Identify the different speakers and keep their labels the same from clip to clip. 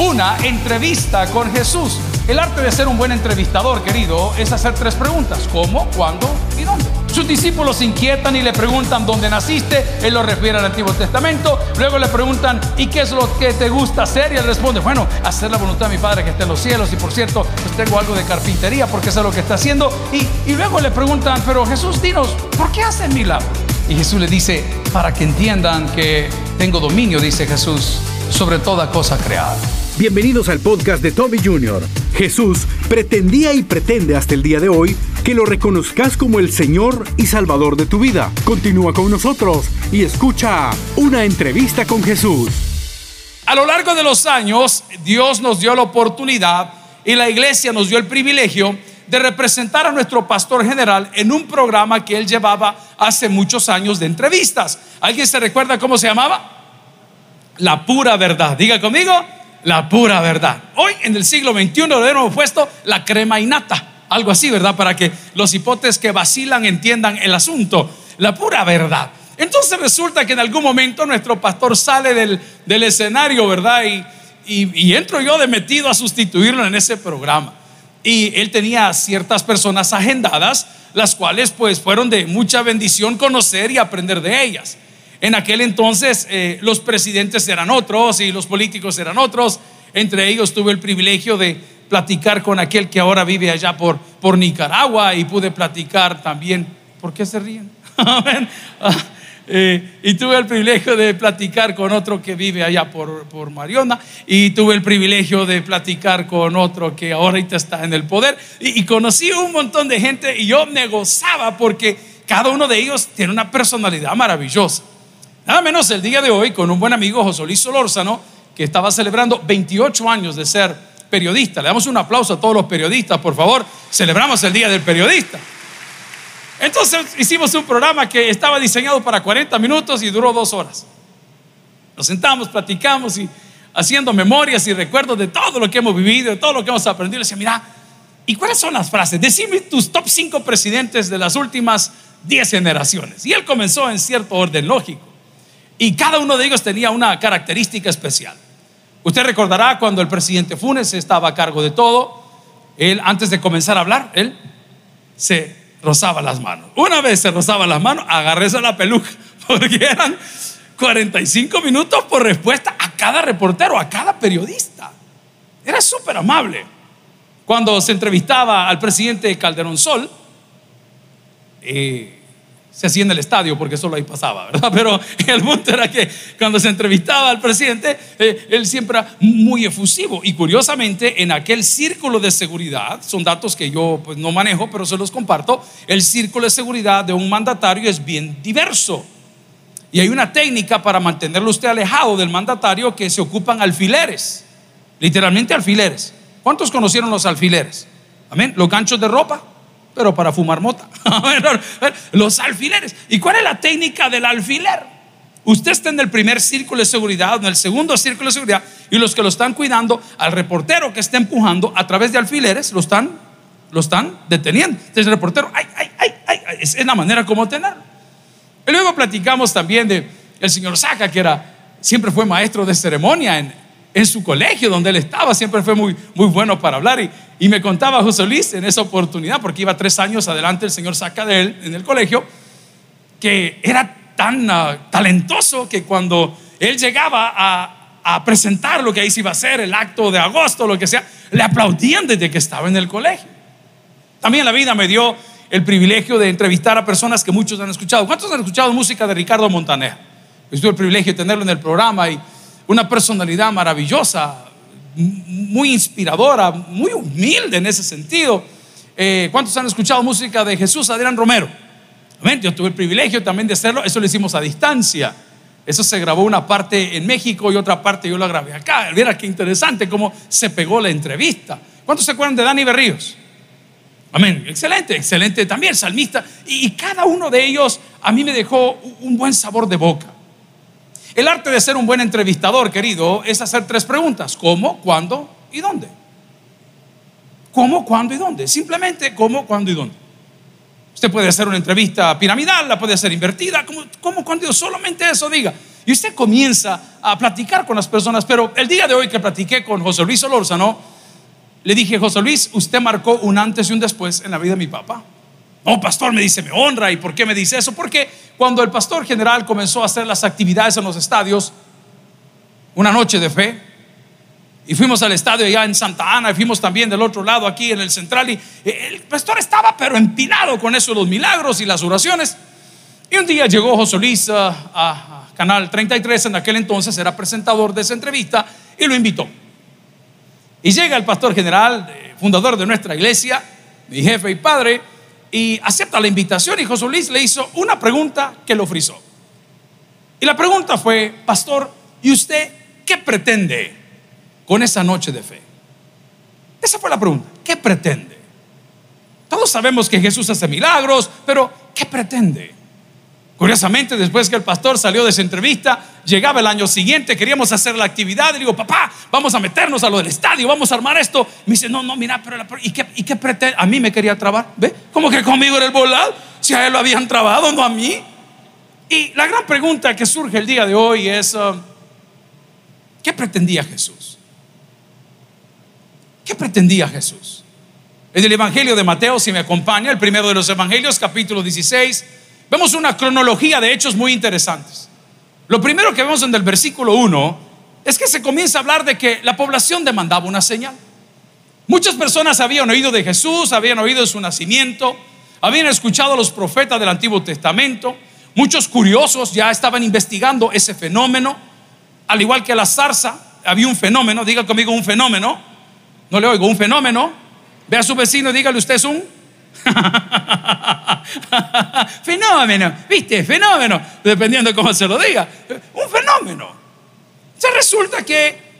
Speaker 1: una entrevista con Jesús. El arte de ser un buen entrevistador, querido, es hacer tres preguntas. ¿Cómo, cuándo y dónde? Sus discípulos se inquietan y le preguntan dónde naciste. Él lo refiere al Antiguo Testamento. Luego le preguntan, ¿y qué es lo que te gusta hacer? Y él responde, bueno, hacer la voluntad de mi Padre que está en los cielos. Y por cierto, pues tengo algo de carpintería porque es lo que está haciendo. Y, y luego le preguntan, pero Jesús, dinos, ¿por qué hacen milagros? Y Jesús le dice, para que entiendan que tengo dominio, dice Jesús, sobre toda cosa creada.
Speaker 2: Bienvenidos al podcast de Toby Jr. Jesús pretendía y pretende hasta el día de hoy que lo reconozcas como el Señor y Salvador de tu vida. Continúa con nosotros y escucha una entrevista con Jesús.
Speaker 1: A lo largo de los años, Dios nos dio la oportunidad y la iglesia nos dio el privilegio de representar a nuestro pastor general en un programa que él llevaba hace muchos años de entrevistas. ¿Alguien se recuerda cómo se llamaba? La pura verdad. Diga conmigo, la pura verdad. Hoy en el siglo XXI lo hemos puesto la crema innata. Algo así, ¿verdad? Para que los hipotes que vacilan entiendan el asunto. La pura verdad. Entonces resulta que en algún momento nuestro pastor sale del, del escenario, ¿verdad? Y, y, y entro yo de metido a sustituirlo en ese programa. Y él tenía ciertas personas agendadas, las cuales pues fueron de mucha bendición conocer y aprender de ellas. En aquel entonces eh, los presidentes eran otros y los políticos eran otros. Entre ellos tuve el privilegio de platicar con aquel que ahora vive allá por, por Nicaragua y pude platicar también. ¿Por qué se ríen? Ah, eh, y tuve el privilegio de platicar con otro que vive allá por, por Mariona y tuve el privilegio de platicar con otro que ahorita está en el poder y, y conocí un montón de gente y yo me gozaba porque cada uno de ellos tiene una personalidad maravillosa. Nada menos el día de hoy con un buen amigo José Luis Solórzano que estaba celebrando 28 años de ser periodista. Le damos un aplauso a todos los periodistas, por favor. Celebramos el Día del Periodista. Entonces hicimos un programa que estaba diseñado para 40 minutos y duró dos horas. Nos sentamos, platicamos y haciendo memorias y recuerdos de todo lo que hemos vivido, de todo lo que hemos aprendido. Le decía, mira, ¿y cuáles son las frases? Decime tus top 5 presidentes de las últimas 10 generaciones. Y él comenzó en cierto orden lógico. Y cada uno de ellos tenía una característica especial. Usted recordará cuando el presidente Funes estaba a cargo de todo, él antes de comenzar a hablar, él se rozaba las manos. Una vez se rozaba las manos, agarrese la peluca, porque eran 45 minutos por respuesta a cada reportero, a cada periodista. Era súper amable. Cuando se entrevistaba al presidente Calderón Sol, eh, se hacía en el estadio porque solo ahí pasaba, ¿verdad? Pero el punto era que cuando se entrevistaba al presidente, eh, él siempre era muy efusivo. Y curiosamente, en aquel círculo de seguridad, son datos que yo pues, no manejo, pero se los comparto, el círculo de seguridad de un mandatario es bien diverso. Y hay una técnica para mantenerlo usted alejado del mandatario que se ocupan alfileres, literalmente alfileres. ¿Cuántos conocieron los alfileres? Amén. Los ganchos de ropa pero para fumar mota. Los alfileres. ¿Y cuál es la técnica del alfiler? Usted está en el primer círculo de seguridad, en el segundo círculo de seguridad, y los que lo están cuidando, al reportero que está empujando a través de alfileres, lo están, lo están deteniendo. Entonces el reportero, ay, ay, ay, ay, es la manera como tenerlo. Y luego platicamos también de el señor Saca, que era, siempre fue maestro de ceremonia en, en su colegio donde él estaba, siempre fue muy, muy bueno para hablar. Y, y, me contaba José Luis en esa oportunidad, porque iba tres años adelante el Señor saca de él en el colegio, que era tan uh, talentoso que cuando él llegaba a, a, presentar lo que ahí se iba a hacer, el acto de agosto, lo que sea, le aplaudían desde que estaba en el colegio. También la vida me dio el privilegio de entrevistar a personas que muchos han escuchado. ¿Cuántos han escuchado música de Ricardo Montaner? Yo tuve el privilegio de tenerlo en el programa y una personalidad maravillosa, muy inspiradora, muy humilde en ese sentido. Eh, ¿Cuántos han escuchado música de Jesús Adrián Romero? Yo tuve el privilegio también de hacerlo, eso lo hicimos a distancia. Eso se grabó una parte en México y otra parte yo la grabé acá. Mira qué interesante cómo se pegó la entrevista. ¿Cuántos se acuerdan de Dani Berríos? Amén. Excelente, excelente también, salmista. Y, cada uno de ellos a mí me dejó un buen sabor de boca. El arte de ser un buen entrevistador, querido, es hacer tres preguntas. ¿Cómo, cuándo y dónde? ¿Cómo, cuándo y dónde? Simplemente cómo, cuándo y dónde. Usted puede hacer una entrevista piramidal, la puede hacer invertida, ¿cómo, cómo cuándo? Solamente eso diga. Y usted comienza a platicar con las personas. Pero el día de hoy que platiqué con José Luis Solórzano, le dije, José Luis, usted marcó un antes y un después en la vida de mi papá. No, pastor, me dice, me honra. ¿Y por qué me dice eso? Porque cuando el pastor general comenzó a hacer las actividades en los estadios, una noche de fe, y fuimos al estadio allá en Santa Ana, y fuimos también del otro lado aquí en el central, y el pastor estaba pero empinado con eso, los milagros y las oraciones. Y un día llegó José Luis a, Canal 33, en aquel entonces era presentador de esa entrevista, y lo invitó. Y llega el pastor general, eh, fundador de nuestra iglesia, mi jefe y padre, y acepta la invitación y José Luis le hizo una pregunta que lo frizó. Y la pregunta fue, pastor, ¿y usted qué pretende con esa noche de fe? Esa fue la pregunta, ¿qué pretende? Todos sabemos que Jesús hace milagros, pero ¿qué pretende? Curiosamente, después que el pastor salió de esa entrevista, llegaba el año siguiente, queríamos hacer la actividad. Y digo, papá, vamos a meternos a lo del estadio, vamos a armar esto. Me dice, no, no, mira, pero ¿y qué, y qué pretende? A mí me quería trabar. ¿Ve? Como que conmigo era el volado. Si a él lo habían trabado, no a mí. Y la gran pregunta que surge el día de hoy es, uh, ¿qué pretendía Jesús? ¿Qué pretendía Jesús? En el Evangelio de Mateo, si me acompaña, el primero de los Evangelios, capítulo 16 vemos una cronología de hechos muy interesantes. Lo primero que vemos en el versículo 1 es que se comienza a hablar de que la población demandaba una señal. Muchas personas habían oído de Jesús, habían oído de su nacimiento, habían escuchado a los profetas del Antiguo Testamento. Muchos curiosos ya estaban investigando ese fenómeno. Al igual que la zarza, había un fenómeno, diga conmigo un fenómeno. No le oigo, un fenómeno. Ve a su vecino y dígale, usted es un fenómeno, ¿viste? Fenómeno, dependiendo de cómo se lo diga. Un fenómeno. Se resulta que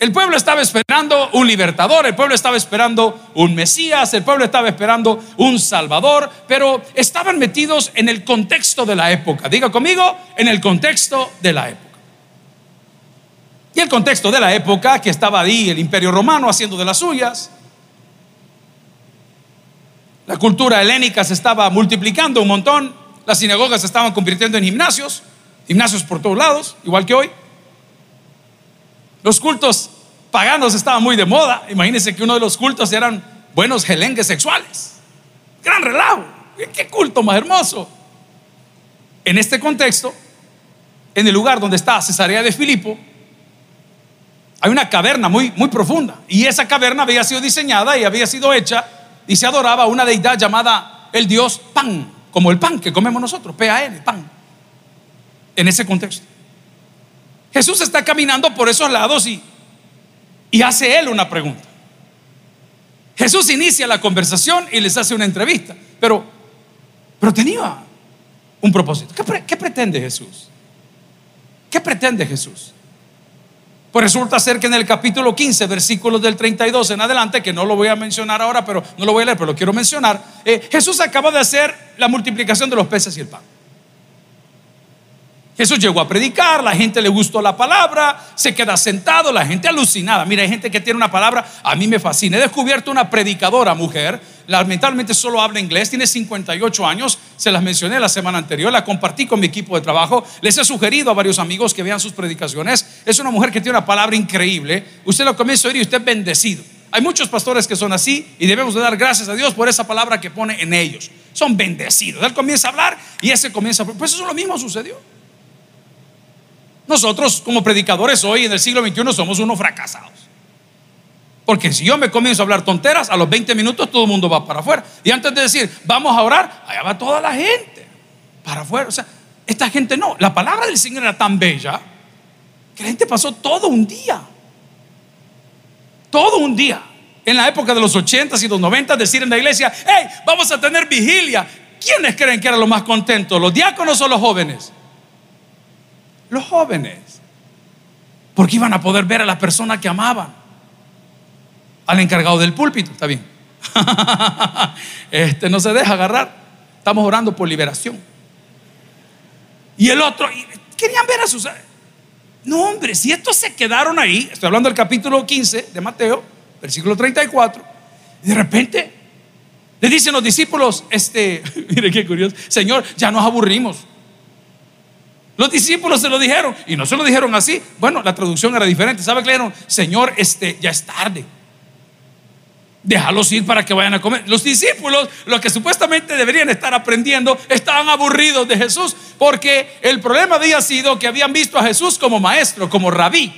Speaker 1: el pueblo estaba esperando un libertador, el pueblo estaba esperando un Mesías, el pueblo estaba esperando un Salvador, pero estaban metidos en el contexto de la época. Diga conmigo, en el contexto de la época. Y el contexto de la época que estaba ahí el imperio romano haciendo de las suyas, la cultura helénica se estaba multiplicando un montón. Las sinagogas se estaban convirtiendo en gimnasios, gimnasios por todos lados, igual que hoy. Los cultos paganos estaban muy de moda. Imagínense que uno de los cultos eran buenos gelengues sexuales. Gran relajo. Qué culto más hermoso. En este contexto, en el lugar donde está Cesarea de Filipo, hay una caverna muy, muy profunda. Y esa caverna había sido diseñada y había sido hecha y se adoraba a una deidad llamada el dios Pan, como el pan que comemos nosotros, P-A-N, pan. En ese contexto. Jesús está caminando por esos lados y, y hace él una pregunta. Jesús inicia la conversación y les hace una entrevista, pero, pero tenía un propósito. ¿Qué, qué pretende Jesús? ¿Qué pretende Jesús? Pues resulta ser que en el capítulo 15, versículos del 32 en adelante, que no lo voy a mencionar ahora, pero no lo voy a leer, pero lo quiero mencionar, eh, Jesús acaba de hacer la multiplicación de los peces y el pan. Jesús llegó a predicar, la gente le gustó la palabra, se queda sentado, la gente alucinada. Mira, hay gente que tiene una palabra, a mí me fascina. He descubierto una predicadora mujer, lamentablemente solo habla inglés, tiene 58 años, se las mencioné la semana anterior, la compartí con mi equipo de trabajo, les he sugerido a varios amigos que vean sus predicaciones. Es una mujer que tiene una palabra increíble, usted lo comienza a oír y usted es bendecido. Hay muchos pastores que son así y debemos de dar gracias a Dios por esa palabra que pone en ellos. Son bendecidos. Él comienza a hablar y ese comienza a... Pues eso lo mismo sucedió. Nosotros como predicadores hoy en el siglo XXI somos unos fracasados. Porque si yo me comienzo a hablar tonteras, a los 20 minutos todo el mundo va para afuera. Y antes de decir, vamos a orar, allá va toda la gente para afuera. O sea, esta gente no. La palabra del Señor era tan bella que la gente pasó todo un día. Todo un día. En la época de los 80s y los 90 decir en la iglesia, hey, vamos a tener vigilia. ¿Quiénes creen que eran los más contentos? ¿Los diáconos o los jóvenes? los jóvenes. Porque iban a poder ver a la persona que amaban. Al encargado del púlpito, está bien. este no se deja agarrar. Estamos orando por liberación. Y el otro, querían ver a sus... No, hombre, si estos se quedaron ahí, estoy hablando del capítulo 15 de Mateo, versículo 34, y de repente le dicen los discípulos, este, mire qué curioso, Señor, ya nos aburrimos. Los discípulos se lo dijeron y no se lo dijeron así. Bueno, la traducción era diferente. ¿Sabe qué le dijeron? Señor, este, ya es tarde. Déjalos ir para que vayan a comer. Los discípulos, los que supuestamente deberían estar aprendiendo, estaban aburridos de Jesús porque el problema había sido que habían visto a Jesús como maestro, como rabí.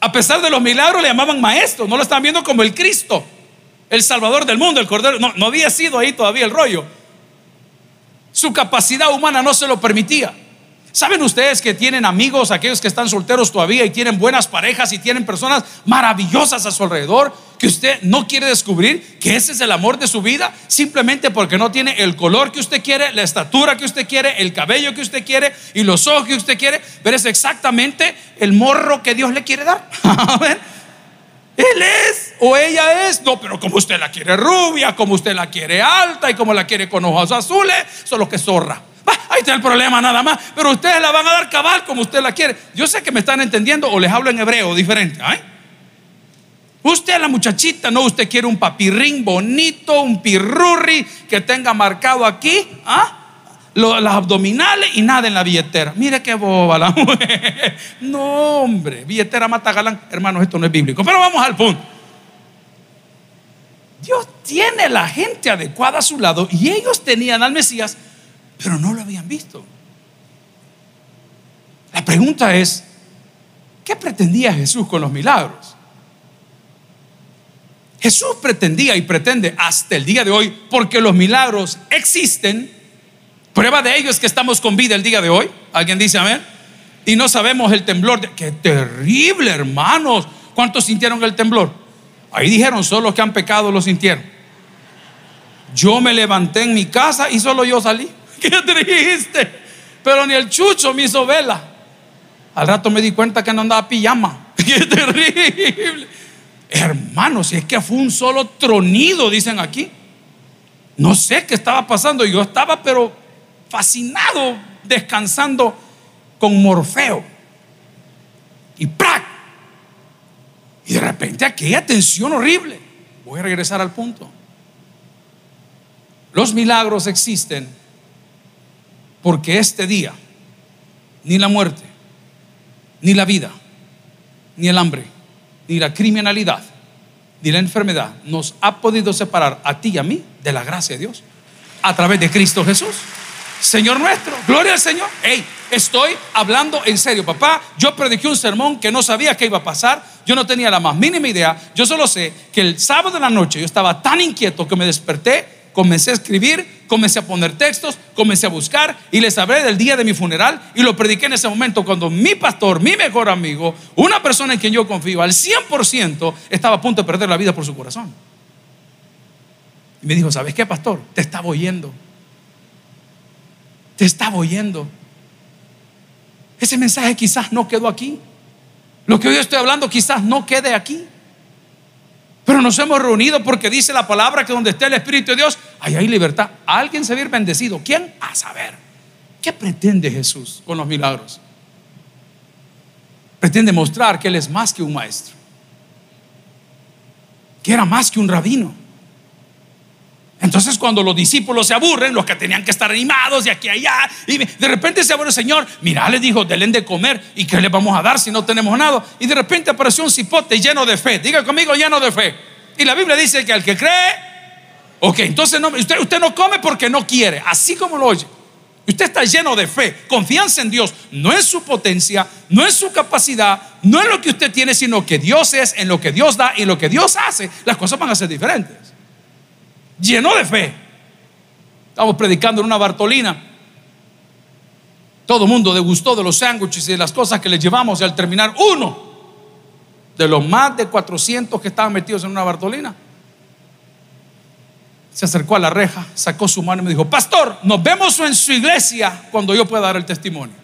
Speaker 1: A pesar de los milagros le llamaban maestro, no lo estaban viendo como el Cristo, el Salvador del mundo, el Cordero. No, no había sido ahí todavía el rollo. Su capacidad humana no se lo permitía. ¿Saben ustedes que tienen amigos, aquellos que están solteros todavía y tienen buenas parejas y tienen personas maravillosas a su alrededor que usted no quiere descubrir que ese es el amor de su vida simplemente porque no tiene el color que usted quiere, la estatura que usted quiere, el cabello que usted quiere y los ojos que usted quiere, pero es exactamente el morro que Dios le quiere dar? Él es o ella es, no, pero como usted la quiere rubia, como usted la quiere alta y como la quiere con ojos azules, solo que zorra ahí está el problema nada más. Pero ustedes la van a dar cabal como usted la quiere. Yo sé que me están entendiendo o les hablo en hebreo diferente. Usted, la muchachita, no, usted quiere un papirrín bonito, un pirurri que tenga marcado aquí, ¿ah? las abdominales y nada en la billetera. Mire qué boba la mujer. No, hombre, billetera mata galán. Hermanos, esto no es bíblico. Pero vamos al punto. Dios tiene la gente adecuada a su lado y ellos tenían al Mesías pero no lo habían visto. La pregunta es, ¿qué pretendía Jesús con los milagros? Jesús pretendía y pretende hasta el día de hoy, porque los milagros existen. Prueba de ello es que estamos con vida el día de hoy. ¿Alguien dice amén? Y no sabemos el temblor. De, qué terrible, hermanos. ¿Cuántos sintieron el temblor? Ahí dijeron, solo los que han pecado lo sintieron. Yo me levanté en mi casa y solo yo salí. Qué triste. Pero ni el chucho me hizo vela. Al rato me di cuenta que no andaba pijama. Qué terrible. Hermanos, si es que fue un solo tronido, dicen aquí. No sé qué estaba pasando. Yo estaba, pero fascinado, descansando con Morfeo. Y ¡prac! Y de repente aquella tensión horrible. Voy a regresar al punto. Los milagros existen porque este día, ni la muerte, ni la vida, ni el hambre, ni la criminalidad, ni la enfermedad nos ha podido separar a ti y a mí de la gracia de Dios a través de Cristo Jesús. Señor nuestro, gloria al Señor. Hey, estoy hablando en serio, papá. Yo prediqué un sermón que no sabía qué iba a pasar. Yo no tenía la más mínima idea. Yo solo sé que el sábado de la noche yo estaba tan inquieto que me desperté comencé a escribir, comencé a poner textos, comencé a buscar y les hablé del día de mi funeral y lo prediqué en ese momento cuando mi pastor, mi mejor amigo, una persona en quien yo confío al 100% estaba a punto de perder la vida por su corazón. Y me dijo, ¿sabes qué, pastor? Te estaba oyendo. Te estaba oyendo. Ese mensaje quizás no quedó aquí. Lo que hoy estoy hablando quizás no quede aquí. Pero nos hemos reunido porque dice la palabra que donde esté el Espíritu de Dios, ahí hay libertad. Alguien se va a bendecido. ¿Quién? A saber. ¿Qué pretende Jesús con los milagros? Pretende mostrar que Él es más que un maestro. Que era más que un rabino. Entonces cuando los discípulos se aburren, los que tenían que estar animados de aquí a allá, y de repente se aburre el Señor, mira, le dijo, denle de comer, ¿y qué le vamos a dar si no tenemos nada? Y de repente apareció un cipote lleno de fe, diga conmigo, lleno de fe. Y la Biblia dice que al que cree, ok, entonces no, usted, usted no come porque no quiere, así como lo oye. Usted está lleno de fe, confianza en Dios, no es su potencia, no es su capacidad, no es lo que usted tiene, sino que Dios es, en lo que Dios da y en lo que Dios hace, las cosas van a ser diferentes lleno de fe. Estamos predicando en una Bartolina. Todo el mundo degustó de los sándwiches y de las cosas que le llevamos y al terminar uno de los más de 400 que estaban metidos en una Bartolina se acercó a la reja, sacó su mano y me dijo, pastor, nos vemos en su iglesia cuando yo pueda dar el testimonio.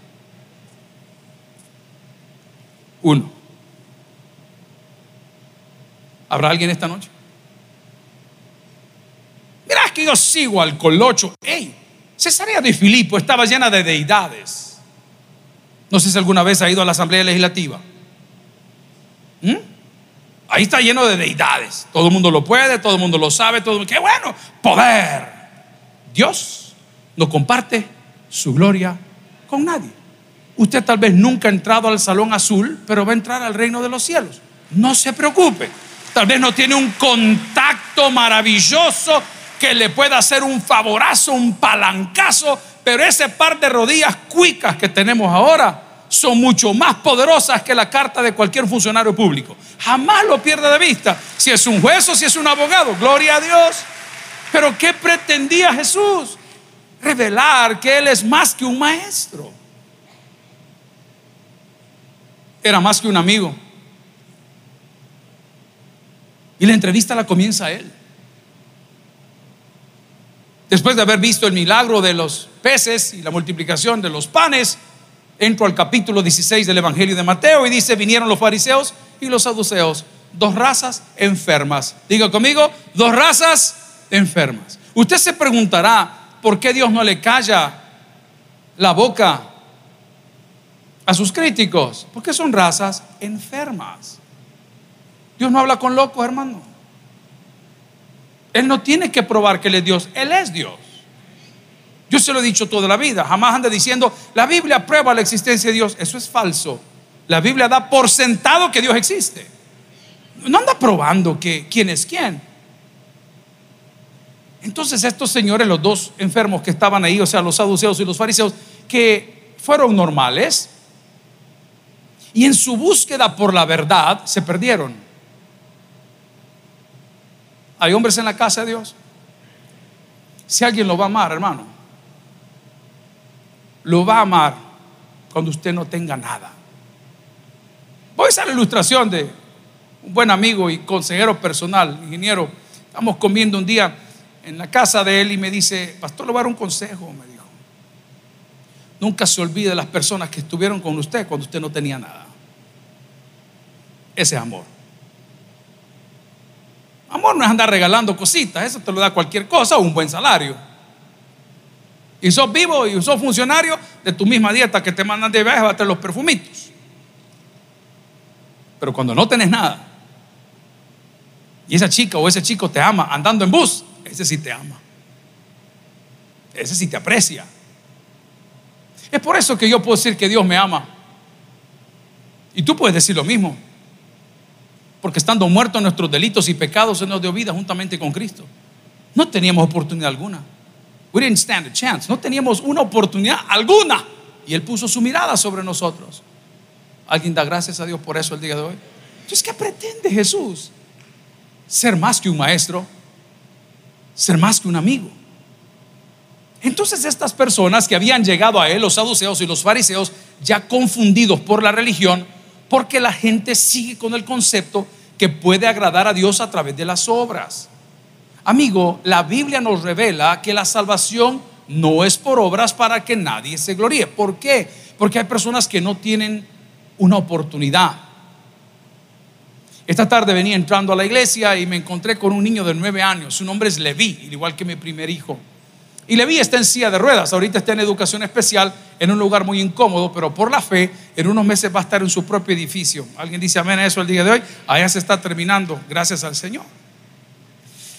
Speaker 1: Uno. ¿Habrá alguien esta noche? Que yo sigo al colocho. Ey, Cesarea de Filipo estaba llena de deidades. No sé si alguna vez ha ido a la Asamblea Legislativa. ¿Mm? Ahí está lleno de deidades. Todo el mundo lo puede, todo el mundo lo sabe, todo ¡Qué bueno! Poder. Dios no comparte su gloria con nadie. Usted tal vez nunca ha entrado al salón azul, pero va a entrar al reino de los cielos. No se preocupe. Tal vez no tiene un contacto maravilloso que le pueda hacer un favorazo, un palancazo, pero ese par de rodillas cuicas que tenemos ahora son mucho más poderosas que la carta de cualquier funcionario público. Jamás lo pierda de vista. Si es un juez o si es un abogado, gloria a Dios. Pero ¿qué pretendía Jesús? Revelar que Él es más que un maestro. Era más que un amigo. Y la entrevista la comienza Él. Después de haber visto el milagro de los peces y la multiplicación de los panes, entro al capítulo 16 del Evangelio de Mateo y dice, vinieron los fariseos y los saduceos, dos razas enfermas. Diga conmigo, dos razas enfermas. Usted se preguntará, ¿por qué Dios no le calla la boca a sus críticos? Porque son razas enfermas. Dios no habla con locos, hermano. Él no tiene que probar que Él es Dios, Él es Dios. Yo se lo he dicho toda la vida. Jamás anda diciendo, la Biblia prueba la existencia de Dios. Eso es falso. La Biblia da por sentado que Dios existe. No anda probando que quién es quién. Entonces estos señores, los dos enfermos que estaban ahí, o sea, los saduceos y los fariseos, que fueron normales, y en su búsqueda por la verdad se perdieron. Hay hombres en la casa de Dios. Si alguien lo va a amar, hermano, lo va a amar cuando usted no tenga nada. Voy a usar la ilustración de un buen amigo y consejero personal, ingeniero. Estamos comiendo un día en la casa de él y me dice, pastor, le voy a dar un consejo, me dijo. Nunca se olvide de las personas que estuvieron con usted cuando usted no tenía nada. Ese es amor. Amor no es andar regalando cositas, eso te lo da cualquier cosa o un buen salario y sos vivo y sos funcionario de tu misma dieta que te mandan de viaje a tener los perfumitos. Pero cuando no tenés nada y esa chica o ese chico te ama andando en bus, ese sí te ama. Ese sí te aprecia. Es por eso que yo puedo decir que Dios me ama. Y tú puedes decir lo mismo. Porque estando muertos nuestros delitos y pecados se nos dio vida juntamente con Cristo. No teníamos oportunidad alguna. We didn't stand a chance. No teníamos una oportunidad alguna. Y Él puso su mirada sobre nosotros. ¿Alguien da gracias a Dios por eso el día de hoy? Entonces, ¿qué pretende Jesús? Ser más que un maestro, ser más que un amigo. Entonces estas personas que habían llegado a Él, los saduceos y los fariseos, ya confundidos por la religión, porque la gente sigue con el concepto que puede agradar a Dios a través de las obras. Amigo, la Biblia nos revela que la salvación no es por obras para que nadie se gloríe. ¿Por qué? Porque hay personas que no tienen una oportunidad. Esta tarde venía entrando a la iglesia y me encontré con un niño de nueve años. Su nombre es Leví, igual que mi primer hijo. Y Leví está en silla de ruedas. Ahorita está en educación especial en un lugar muy incómodo, pero por la fe, en unos meses va a estar en su propio edificio. ¿Alguien dice amén a eso el día de hoy? Allá se está terminando, gracias al Señor.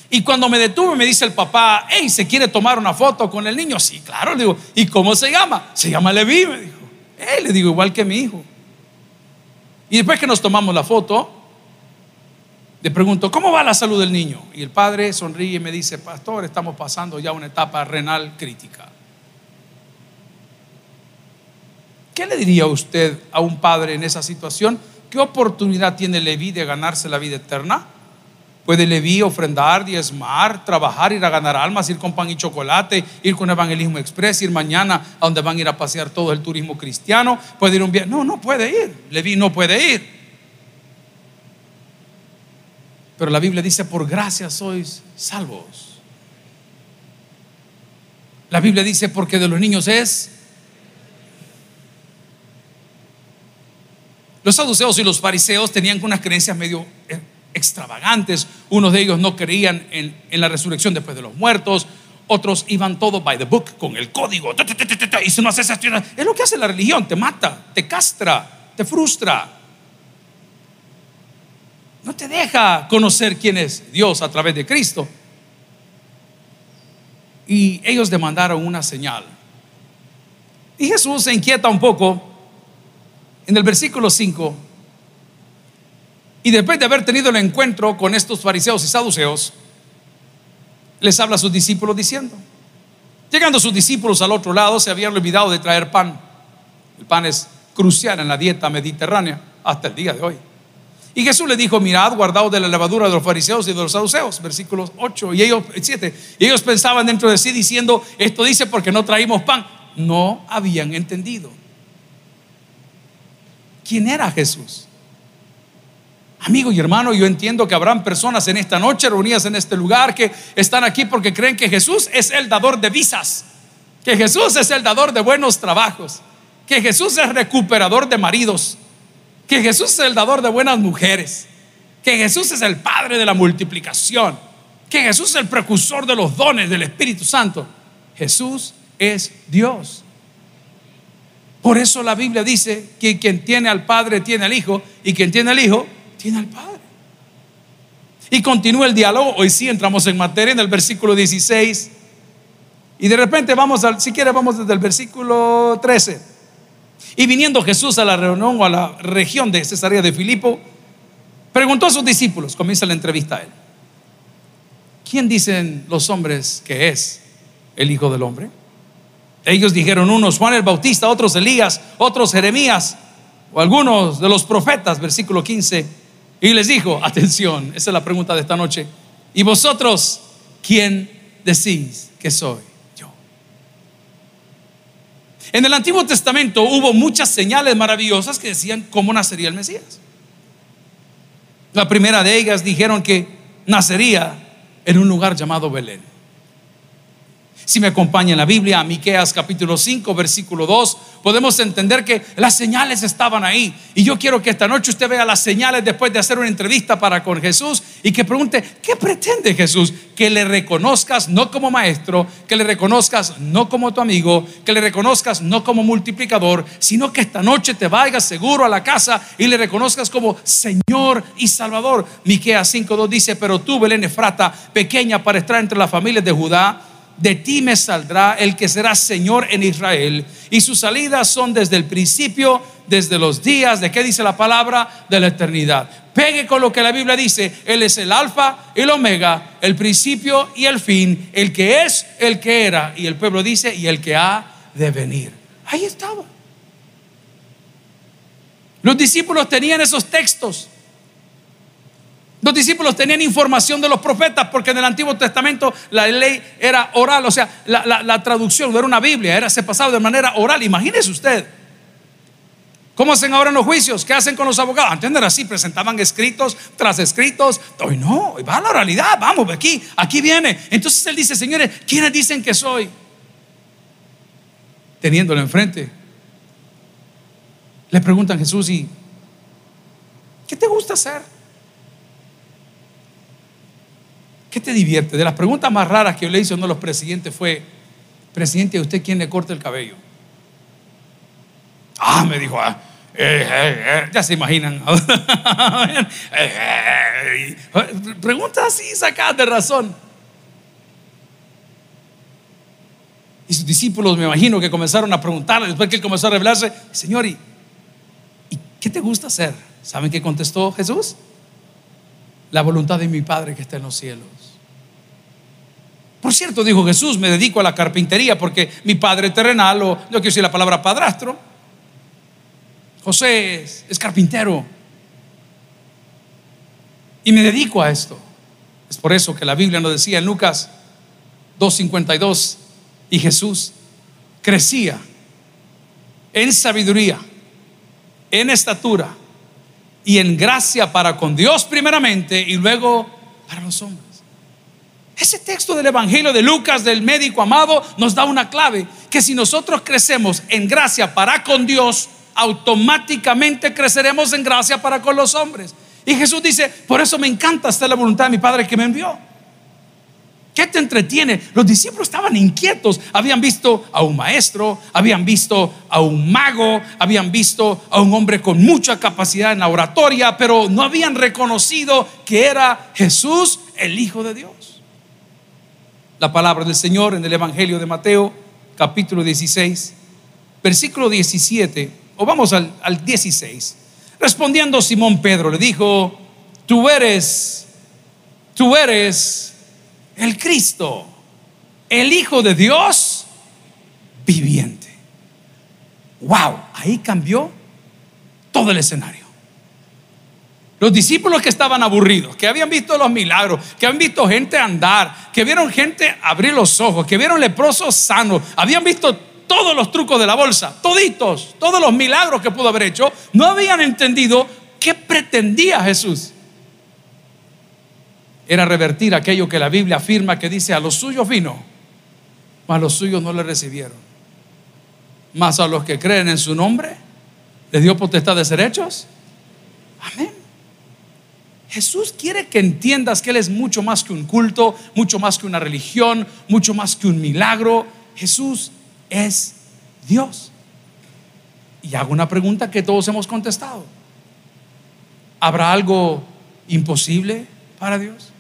Speaker 1: Y cuando me detuve me dice el papá, hey, ¿se quiere tomar una foto con el niño? Sí, claro, le digo, ¿y cómo se llama? Se llama Levi me dijo. Eh, le digo, igual que mi hijo. Y después que nos tomamos la foto, le pregunto, ¿cómo va la salud del niño? Y el padre sonríe y me dice, pastor, estamos pasando ya una etapa renal crítica. ¿Qué le diría usted a un padre en esa situación? ¿Qué oportunidad tiene Levi de ganarse la vida eterna? Puede Leví ofrendar, diezmar, trabajar, ir a ganar almas, ir con pan y chocolate, ir con evangelismo express, ir mañana a donde van a ir a pasear todo el turismo cristiano. Puede ir un viaje. No, no puede ir. Leví no puede ir. Pero la Biblia dice, por gracia sois salvos. La Biblia dice, porque de los niños es... Los saduceos y los fariseos tenían unas creencias medio eh, extravagantes. Unos de ellos no creían en, la resurrección después de los muertos. Otros iban todo by the book, con el código. Y si no haces es lo que hace la religión: te mata, te castra, te frustra. No te deja conocer quién es Dios a través de Cristo. y ellos demandaron una señal. Y Jesús se inquieta un poco en el versículo 5. Y después de haber tenido el encuentro con estos fariseos y saduceos, les habla a sus discípulos diciendo, llegando sus discípulos al otro lado, se habían olvidado de traer pan. El pan es crucial en la dieta mediterránea hasta el día de hoy. Y Jesús le dijo, mirad, guardado de la levadura de los fariseos y de los saduceos, versículos 8 y ellos 7. Y ellos pensaban dentro de sí diciendo, esto dice porque no traímos pan. No habían entendido. ¿Quién era Jesús? Amigo y hermano, yo entiendo que habrán personas en esta noche reunidas en este lugar que están aquí porque creen que Jesús es el dador de visas, que Jesús es el dador de buenos trabajos, que Jesús es recuperador de maridos, que Jesús es el dador de buenas mujeres, que Jesús es el Padre de la multiplicación, que Jesús es el precursor de los dones del Espíritu Santo. Jesús es Dios. Por eso la Biblia dice que quien tiene al Padre tiene al Hijo y quien tiene al Hijo tiene al Padre. Y continúa el diálogo. Hoy sí entramos en materia en el versículo 16. Y de repente vamos al, si quiere, vamos desde el versículo 13. Y viniendo Jesús a la reunión o a la región de Cesarea de Filipo, preguntó a sus discípulos, comienza la entrevista a él, ¿quién dicen los hombres que es el Hijo del Hombre? Ellos dijeron unos Juan el Bautista, otros Elías, otros Jeremías o algunos de los profetas, versículo 15. Y les dijo, atención, esa es la pregunta de esta noche, ¿y vosotros quién decís que soy? En el Antiguo Testamento hubo muchas señales maravillosas que decían cómo nacería el Mesías. La primera de ellas dijeron que nacería en un lugar llamado Belén. Si me acompaña en la Biblia, a Miqueas capítulo 5, versículo 2, podemos entender que las señales estaban ahí. Y yo quiero que esta noche usted vea las señales después de hacer una entrevista para con Jesús y que pregunte, ¿qué pretende Jesús? Que le reconozcas no como maestro, que le reconozcas no como tu amigo, que le reconozcas no como multiplicador, sino que esta noche te vayas seguro a la casa y le reconozcas como Señor y Salvador. Miqueas 5.2 dice, pero tú, Belén Efrata, pequeña para estar entre las familias de Judá, de ti me saldrá el que será Señor en Israel. Y sus salidas son desde el principio, desde los días, ¿de qué dice la palabra? De la eternidad. Pegue con lo que la Biblia dice. Él es el alfa y el omega, el principio y el fin, el que es, el que era. Y el pueblo dice, y el que ha de venir. Ahí estaba. Los discípulos tenían esos textos. Los discípulos tenían información de los profetas porque en el Antiguo Testamento la ley era oral, o sea, la, traducción no era una Biblia, era se pasaba de manera oral. Imagínese usted. ¿Cómo hacen ahora en los juicios? ¿Qué hacen con los abogados? Antes era así, presentaban escritos tras escritos. Hoy no, va a la oralidad, vamos, aquí, aquí viene. Entonces él dice, señores, ¿quiénes dicen que soy? Teniéndolo enfrente. Le preguntan a Jesús, ¿y qué te gusta hacer? ¿Qué te divierte? De las preguntas más raras que yo le hice a uno de los presidentes fue, presidente, ¿a usted quién le corta el cabello? Ah, me dijo, ah, eh, eh, eh, ya se imaginan. preguntas así sacadas de razón. Y sus discípulos, me imagino, que comenzaron a preguntarle, después que él comenzó a revelarse, Señor, ¿y, ¿y qué te gusta hacer? ¿Saben qué contestó Jesús? La voluntad de mi Padre que está en los cielos. Por cierto, dijo Jesús, me dedico a la carpintería porque mi padre terrenal, o no quiero decir la palabra padrastro, José es, carpintero. Y me dedico a esto. Es por eso que la Biblia nos decía en Lucas 2.52, y Jesús crecía en sabiduría, en estatura y en gracia para con Dios primeramente y luego para los hombres. Ese texto del Evangelio de Lucas, del médico amado, nos da una clave, que si nosotros crecemos en gracia para con Dios, automáticamente creceremos en gracia para con los hombres. Y Jesús dice, por eso me encanta hacer la voluntad de mi Padre que me envió. ¿Qué te entretiene? Los discípulos estaban inquietos. Habían visto a un maestro, habían visto a un mago, habían visto a un hombre con mucha capacidad en la oratoria, pero no habían reconocido que era Jesús, el Hijo de Dios. la palabra del Señor en el Evangelio de Mateo, capítulo 16, versículo 17, o vamos al, al 16. Respondiendo Simón Pedro, le dijo, tú eres, tú eres el Cristo, el Hijo de Dios viviente. Wow, ahí cambió todo el escenario. Los discípulos que estaban aburridos, que habían visto los milagros, que habían visto gente andar, que vieron gente abrir los ojos, que vieron leprosos sanos, habían visto todos los trucos de la bolsa, toditos, todos los milagros que pudo haber hecho, no habían entendido qué pretendía Jesús. Era revertir aquello que la Biblia afirma que dice, a los suyos vino, mas los suyos no le recibieron. Mas a los que creen en su nombre, les dio potestad de ser hechos. Amén. Jesús quiere que entiendas que Él es mucho más que un culto, mucho más que una religión, mucho más que un milagro. Jesús es Dios. Y hago una pregunta que todos hemos contestado. ¿Habrá algo imposible para Dios?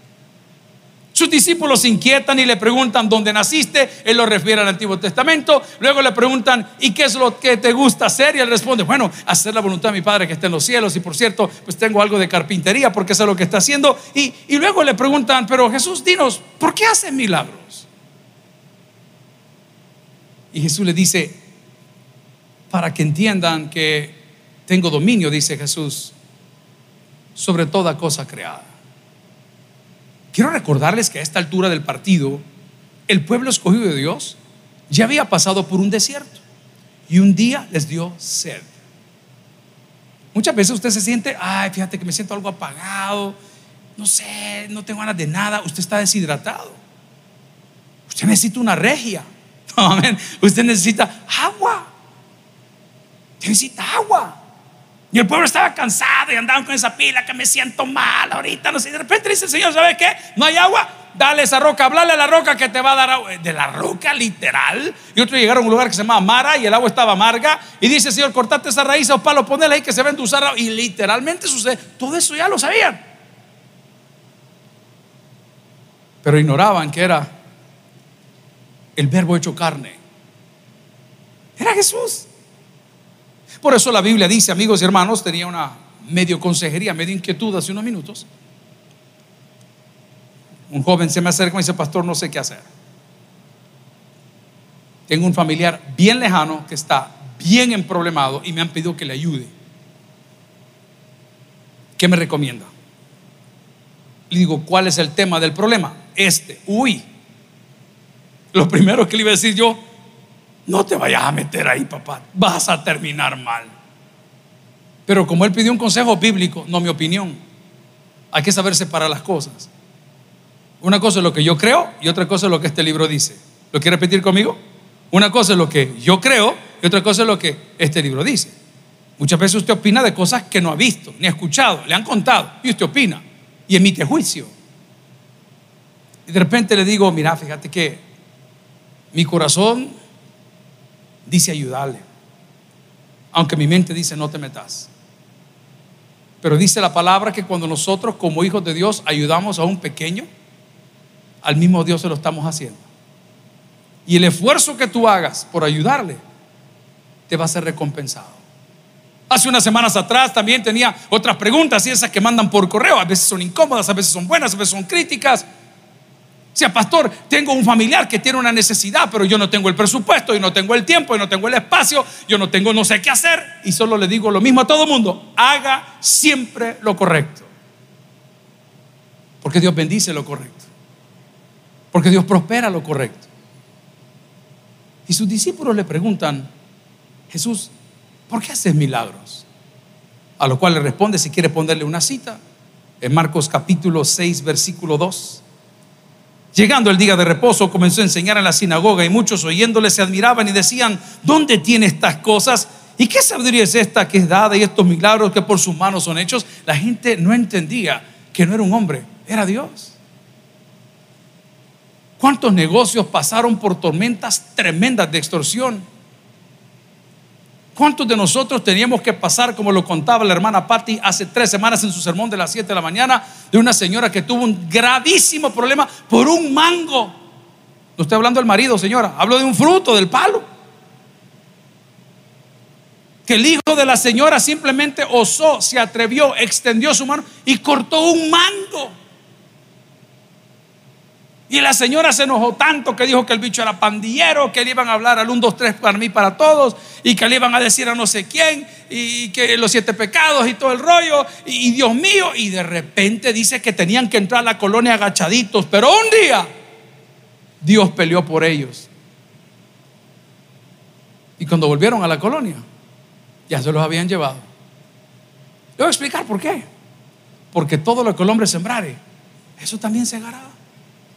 Speaker 1: Sus discípulos se inquietan y le preguntan dónde naciste. Él lo refiere al Antiguo Testamento. Luego le preguntan, ¿y qué es lo que te gusta hacer? Y él responde, bueno, hacer la voluntad de mi Padre que está en los cielos. Y por cierto, pues tengo algo de carpintería porque eso es lo que está haciendo. Y, y luego le preguntan, pero Jesús, dinos, ¿por qué haces milagros? Y Jesús le dice, para que entiendan que tengo dominio, dice Jesús, sobre toda cosa creada. Quiero recordarles que a esta altura del partido, el pueblo escogido de Dios ya había pasado por un desierto y un día les dio sed. Muchas veces usted se siente, ay, fíjate que me siento algo apagado, no sé, no tengo ganas de nada, usted está deshidratado. Usted necesita una regia. Amén. Usted necesita agua. Usted necesita agua. Y el pueblo estaba cansado y andaban con esa pila que me siento mal ahorita, no sé. De repente dice el Señor, ¿sabe qué? No hay agua, dale esa roca, hablale a la roca que te va a dar agua. De la roca literal. Y otros llegaron a un lugar que se llama Mara y el agua estaba amarga. Y dice Señor, cortate esa raíz o palo, ponela ahí que se va a endulzar. Y literalmente sucede. Todo eso ya lo sabían. Pero ignoraban que era el verbo hecho carne. Era Jesús. Por eso la Biblia dice, amigos y hermanos, tenía una medio consejería, medio inquietud hace unos minutos. Un joven se me acerca y dice, pastor, no sé qué hacer. Tengo un familiar bien lejano que está bien emproblemado y me han pedido que le ayude. ¿Qué me recomienda? Le digo, ¿cuál es el tema del problema? Este, uy. Lo primero que le iba a decir yo, no te vayas a meter ahí, papá. Vas a terminar mal. Pero como él pidió un consejo bíblico, no mi opinión, hay que saber separar las cosas. Una cosa es lo que yo creo y otra cosa es lo que este libro dice. ¿Lo quiere repetir conmigo? Una cosa es lo que yo creo y otra cosa es lo que este libro dice. Muchas veces usted opina de cosas que no ha visto ni ha escuchado, le han contado y usted opina y emite juicio. Y de repente le digo, mira, fíjate que mi corazón dice ayudarle. Aunque mi mente dice no te metas. Pero dice la palabra que cuando nosotros como hijos de Dios ayudamos a un pequeño, al mismo Dios se lo estamos haciendo. Y el esfuerzo que tú hagas por ayudarle te va a ser recompensado. Hace unas semanas atrás también tenía otras preguntas y esas que mandan por correo. A veces son incómodas, a veces son buenas, a veces son críticas. O sea, pastor, tengo un familiar que tiene una necesidad, pero yo no tengo el presupuesto, y no tengo el tiempo, y no tengo el espacio, yo no tengo no sé qué hacer, y solo le digo lo mismo a todo mundo, haga siempre lo correcto. Porque Dios bendice lo correcto. Porque Dios prospera lo correcto. Y sus discípulos le preguntan, Jesús, ¿por qué haces milagros? A lo cual le responde, si quiere ponerle una cita, en Marcos capítulo 6, versículo 2. Llegando el día de reposo, comenzó a enseñar en la sinagoga y muchos oyéndole se admiraban y decían, ¿dónde tiene estas cosas? ¿Y qué sabiduría es esta que es dada y estos milagros que por sus manos son hechos? La gente no entendía que no era un hombre, era Dios. ¿Cuántos negocios pasaron por tormentas tremendas de extorsión? ¿Cuántos de nosotros teníamos que pasar, como lo contaba la hermana Patty hace tres semanas en su sermón de las 7 de la mañana, de una señora que tuvo un gravísimo problema por un mango? No estoy hablando del marido, señora. Hablo de un fruto del palo. Que el hijo de la señora simplemente osó, se atrevió, extendió su mano y cortó un mango. Y la señora se enojó tanto que dijo que el bicho era pandillero, que le iban a hablar al 1, 2, 3 para mí, para todos, y que le iban a decir a no sé quién, y que los siete pecados y todo el rollo, y, Dios mío, y de repente dice que tenían que entrar a la colonia agachaditos, pero un día Dios peleó por ellos. Y cuando volvieron a la colonia, ya se los habían llevado. Le voy a explicar por qué. Porque todo lo que el hombre sembrare, eso también se segará.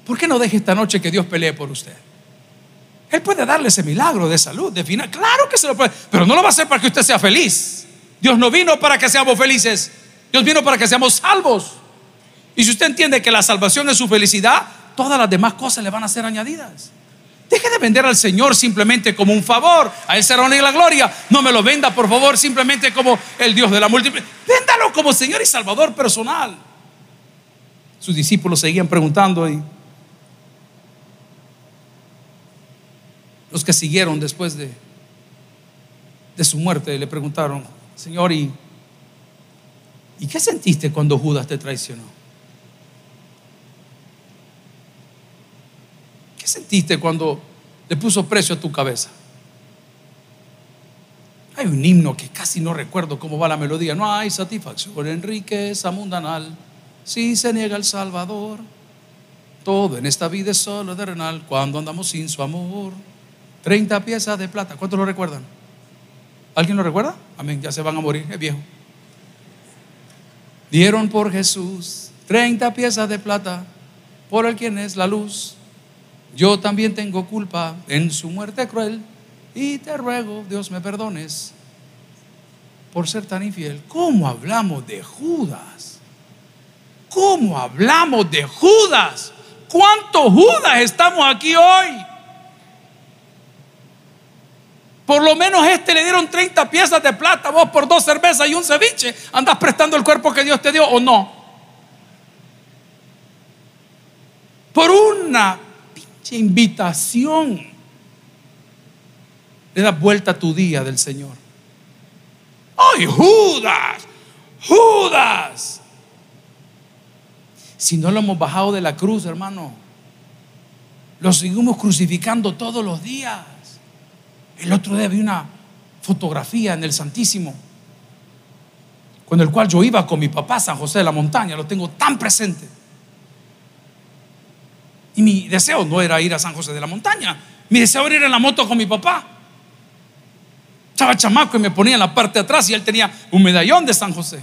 Speaker 1: ¿Por qué no deje esta noche que Dios pelee por usted? Él puede darle ese milagro de salud, de final. Claro que se lo puede, pero no lo va a hacer para que usted sea feliz. Dios no vino para que seamos felices. Dios vino para que seamos salvos. Y si usted entiende que la salvación es su felicidad, todas las demás cosas le van a ser añadidas. Deje de vender al Señor simplemente como un favor. A Él será la gloria. No me lo venda, por favor, simplemente como el Dios de la multiplicación. Véndalo como Señor y Salvador personal. Sus discípulos seguían preguntando y los que siguieron después de, de su muerte le preguntaron, Señor, ¿y, ¿y qué sentiste cuando Judas te traicionó? ¿Qué sentiste cuando le puso precio a tu cabeza? Hay un himno que casi no recuerdo cómo va la melodía. No hay satisfacción en riqueza mundanal si se niega el Salvador. Todo en esta vida es solo de renal cuando andamos sin su amor. 30 piezas de plata. ¿Cuántos lo recuerdan? ¿Alguien lo recuerda? Amén, ya se van a morir, es viejo. Dieron por Jesús 30 piezas de plata por el quien es la luz. Yo también tengo culpa en su muerte cruel y te ruego, Dios me perdones por ser tan infiel. ¿Cómo hablamos de Judas? ¿Cómo hablamos de Judas? ¿Cuántos Judas estamos aquí hoy? Por lo menos este le dieron 30 piezas de plata, vos por dos cervezas y un ceviche, andas prestando el cuerpo que Dios te dio o no. Por una pinche invitación, le das vuelta a tu día del Señor. ¡Ay, Judas! ¡Judas! Si no lo hemos bajado de la cruz, hermano, lo seguimos crucificando todos los días. El otro día vi una fotografía en el Santísimo, con el cual yo iba con mi papá a San José de la Montaña, lo tengo tan presente. Y mi deseo no era ir a San José de la Montaña, mi deseo era ir en la moto con mi papá. Estaba chamaco y me ponía en la parte de atrás y él tenía un medallón de San José.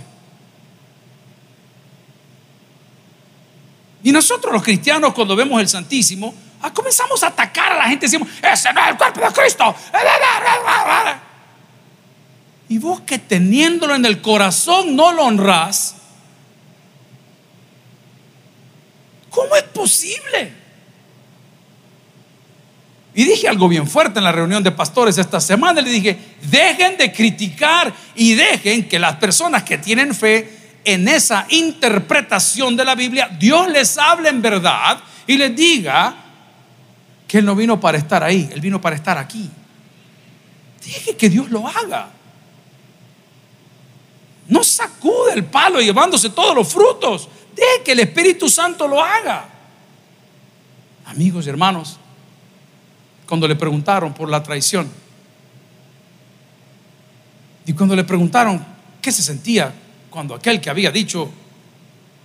Speaker 1: Y nosotros los cristianos cuando vemos el Santísimo, Ah, comenzamos a atacar a la gente. Decimos, ese no es el cuerpo de Cristo. Y vos que teniéndolo en el corazón no lo honras, ¿cómo es posible? Y dije algo bien fuerte en la reunión de pastores esta semana. Le dije, dejen de criticar y dejen que las personas que tienen fe en esa interpretación de la Biblia, Dios les hable en verdad y les diga que Él no vino para estar ahí, Él vino para estar aquí. Deje que Dios lo haga. No sacude el palo llevándose todos los frutos. Deje que el Espíritu Santo lo haga. Amigos y hermanos, cuando le preguntaron por la traición, y cuando le preguntaron qué se sentía cuando aquel que había dicho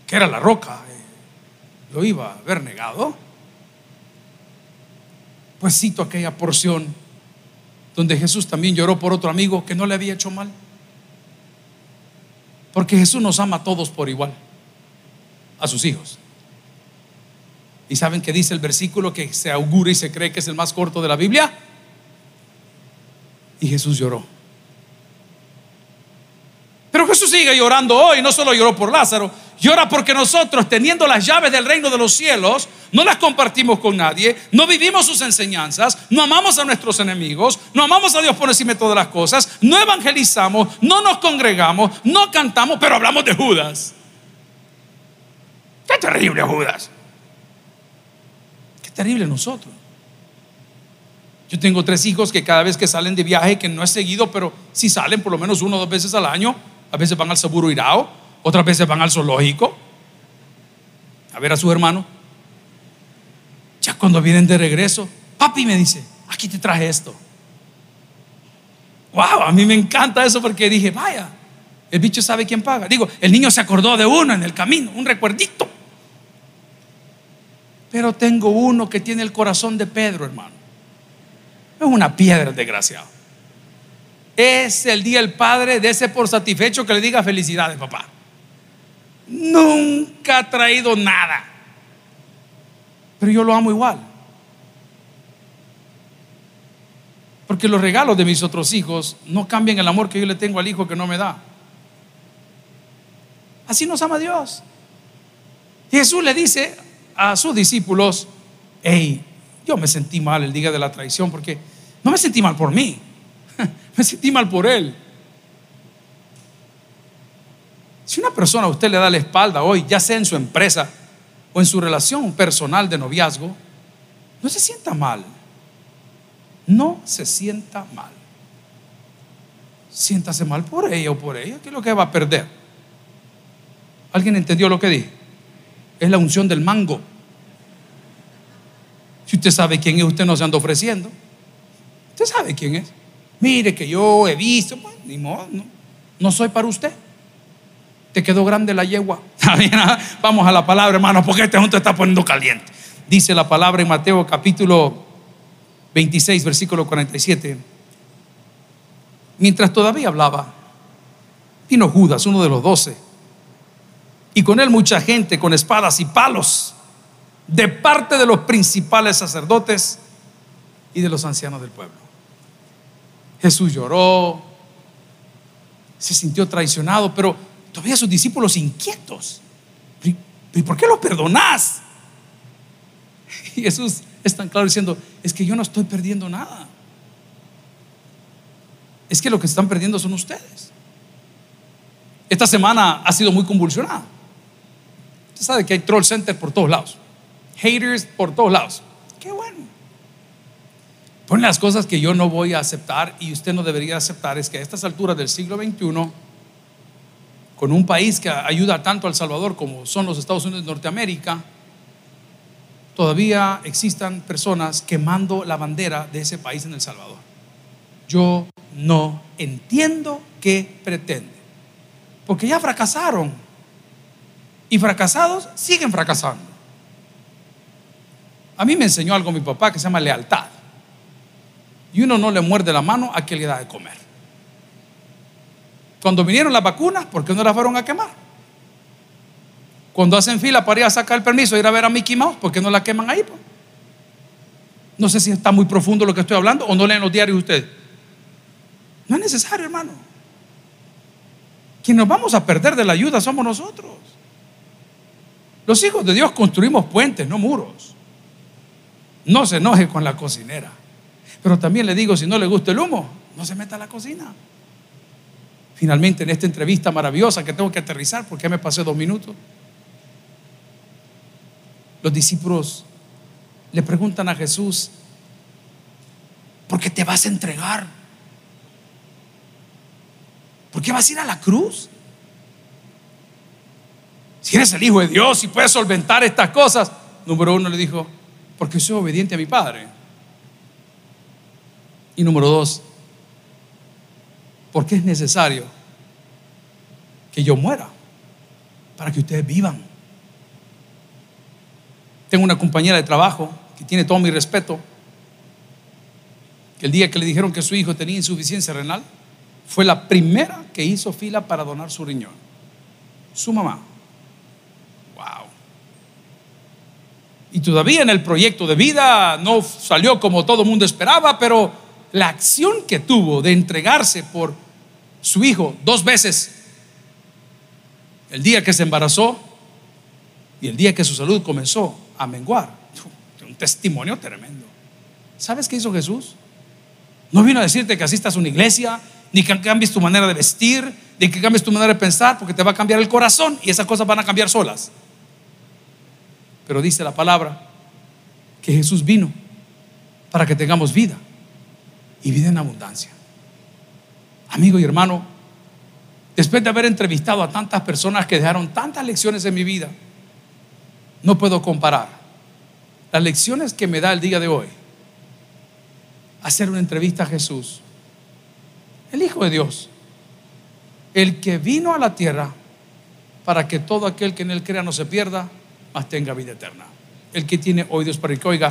Speaker 1: que era la roca eh, lo iba a haber negado, cito aquella porción donde Jesús también lloró por otro amigo que no le había hecho mal. Porque Jesús nos ama a todos por igual, a sus hijos. ¿Y saben qué dice el versículo que se augura y se cree que es el más corto de la Biblia? Y Jesús lloró. Pero Jesús sigue llorando hoy, no solo lloró por Lázaro, llora porque nosotros, teniendo las llaves del reino de los cielos, no las compartimos con nadie, no vivimos sus enseñanzas, no amamos a nuestros enemigos, no amamos a Dios por encima de todas las cosas, no evangelizamos, no nos congregamos, no cantamos, pero hablamos de Judas. Qué terrible Judas. Qué terrible nosotros. Yo tengo tres hijos que cada vez que salen de viaje, que no es seguido, pero si salen por lo menos uno o dos veces al año, a veces van al Seguro Irao, otras veces van al zoológico a ver a su hermano. Ya cuando vienen de regreso, papi me dice, aquí te traje esto. Wow, a mí me encanta eso porque dije, vaya, el bicho sabe quién paga. Digo, el niño se acordó de uno en el camino, un recuerdito. Pero tengo uno que tiene el corazón de Pedro, hermano. Es una piedra, desgraciado. Es el día el padre de ese por satisfecho que le diga felicidades, papá. Nunca ha traído nada. Pero yo lo amo igual. Porque los regalos de mis otros hijos no cambian el amor que yo le tengo al hijo que no me da. Así nos ama Dios. Jesús le dice a sus discípulos, hey, yo me sentí mal el día de la traición porque no me sentí mal por mí, me sentí mal por él. Si una persona a usted le da la espalda hoy, ya sea en su empresa o en su relación personal de noviazgo, no se sienta mal. No se sienta mal. Siéntase mal por ella o por ella, ¿qué es lo que va a perder? ¿Alguien entendió lo que dije? Es la unción del mango. Si usted sabe quién es, usted no se anda ofreciendo. Usted sabe quién es. Mire que yo he visto, pues, ni modo, no soy para usted. Te quedó grande la yegua. Ah? Vamos a la palabra, hermano, porque este junto está poniendo caliente. Dice la palabra en Mateo capítulo 26, versículo 47. Mientras todavía hablaba, vino Judas, uno de los doce, y con él mucha gente con espadas y palos de parte de los principales sacerdotes y de los ancianos del pueblo. Jesús lloró, se sintió traicionado, pero todavía sus discípulos inquietos. ¿Y por qué lo perdonás? Y Jesús es tan claro diciendo, es que yo no estoy perdiendo nada. Es que lo que están perdiendo son ustedes. Esta semana ha sido muy convulsionada. Usted sabe que hay troll center por todos lados haters por todos lados. Qué bueno. Ponen las cosas que yo no voy a aceptar y usted no debería aceptar es que a estas alturas del siglo XXI, con un país que ayuda tanto al Salvador como son los Estados Unidos de Norteamérica, todavía existan personas quemando la bandera de ese país en El Salvador. Yo no entiendo qué pretende. Porque ya fracasaron. Y fracasados siguen fracasando. A mí me enseñó algo mi papá que se llama lealtad. Y uno no le muerde la mano a quien le da de comer. Cuando vinieron las vacunas, ¿por qué no las fueron a quemar? Cuando hacen fila para ir a sacar el permiso, ir a ver a Mickey Mouse, ¿por qué no la queman ahí? No sé si está muy profundo lo que estoy hablando o no leen los diarios ustedes. No es necesario, hermano. Quien nos vamos a perder de la ayuda somos nosotros. Los hijos de Dios construimos puentes, no muros. No se enoje con la cocinera. Pero también le digo, si no le gusta el humo, no se meta a la cocina. Finalmente, en esta entrevista maravillosa que tengo que aterrizar, porque me pasé dos minutos, los discípulos le preguntan a Jesús, ¿por qué te vas a entregar? ¿Por qué vas a ir a la cruz? Si eres el Hijo de Dios y puedes solventar estas cosas. Número uno le dijo, porque soy obediente a mi Padre. Y número dos, porque es necesario que yo muera para que ustedes vivan. Tengo una compañera de trabajo que tiene todo mi respeto, que el día que le dijeron que su hijo tenía insuficiencia renal, fue la primera que hizo fila para donar su riñón. Su mamá. Y todavía en el proyecto de vida no salió como todo el mundo esperaba, pero la acción que tuvo de entregarse por su hijo dos veces, el día que se embarazó y el día que su salud comenzó a menguar, un testimonio tremendo. ¿Sabes qué hizo Jesús? No vino a decirte que asistas a una iglesia, ni que cambies tu manera de vestir, ni que cambies tu manera de pensar, porque te va a cambiar el corazón y esas cosas van a cambiar solas. Pero dice la palabra que Jesús vino para que tengamos vida y vida en abundancia. Amigo y hermano, después de haber entrevistado a tantas personas que dejaron tantas lecciones en mi vida, no puedo comparar las lecciones que me da el día de hoy hacer una entrevista a Jesús, el Hijo de Dios, el que vino a la tierra para que todo aquel que en él crea no se pierda, mas tenga vida eterna. El que tiene oídos para el que oiga,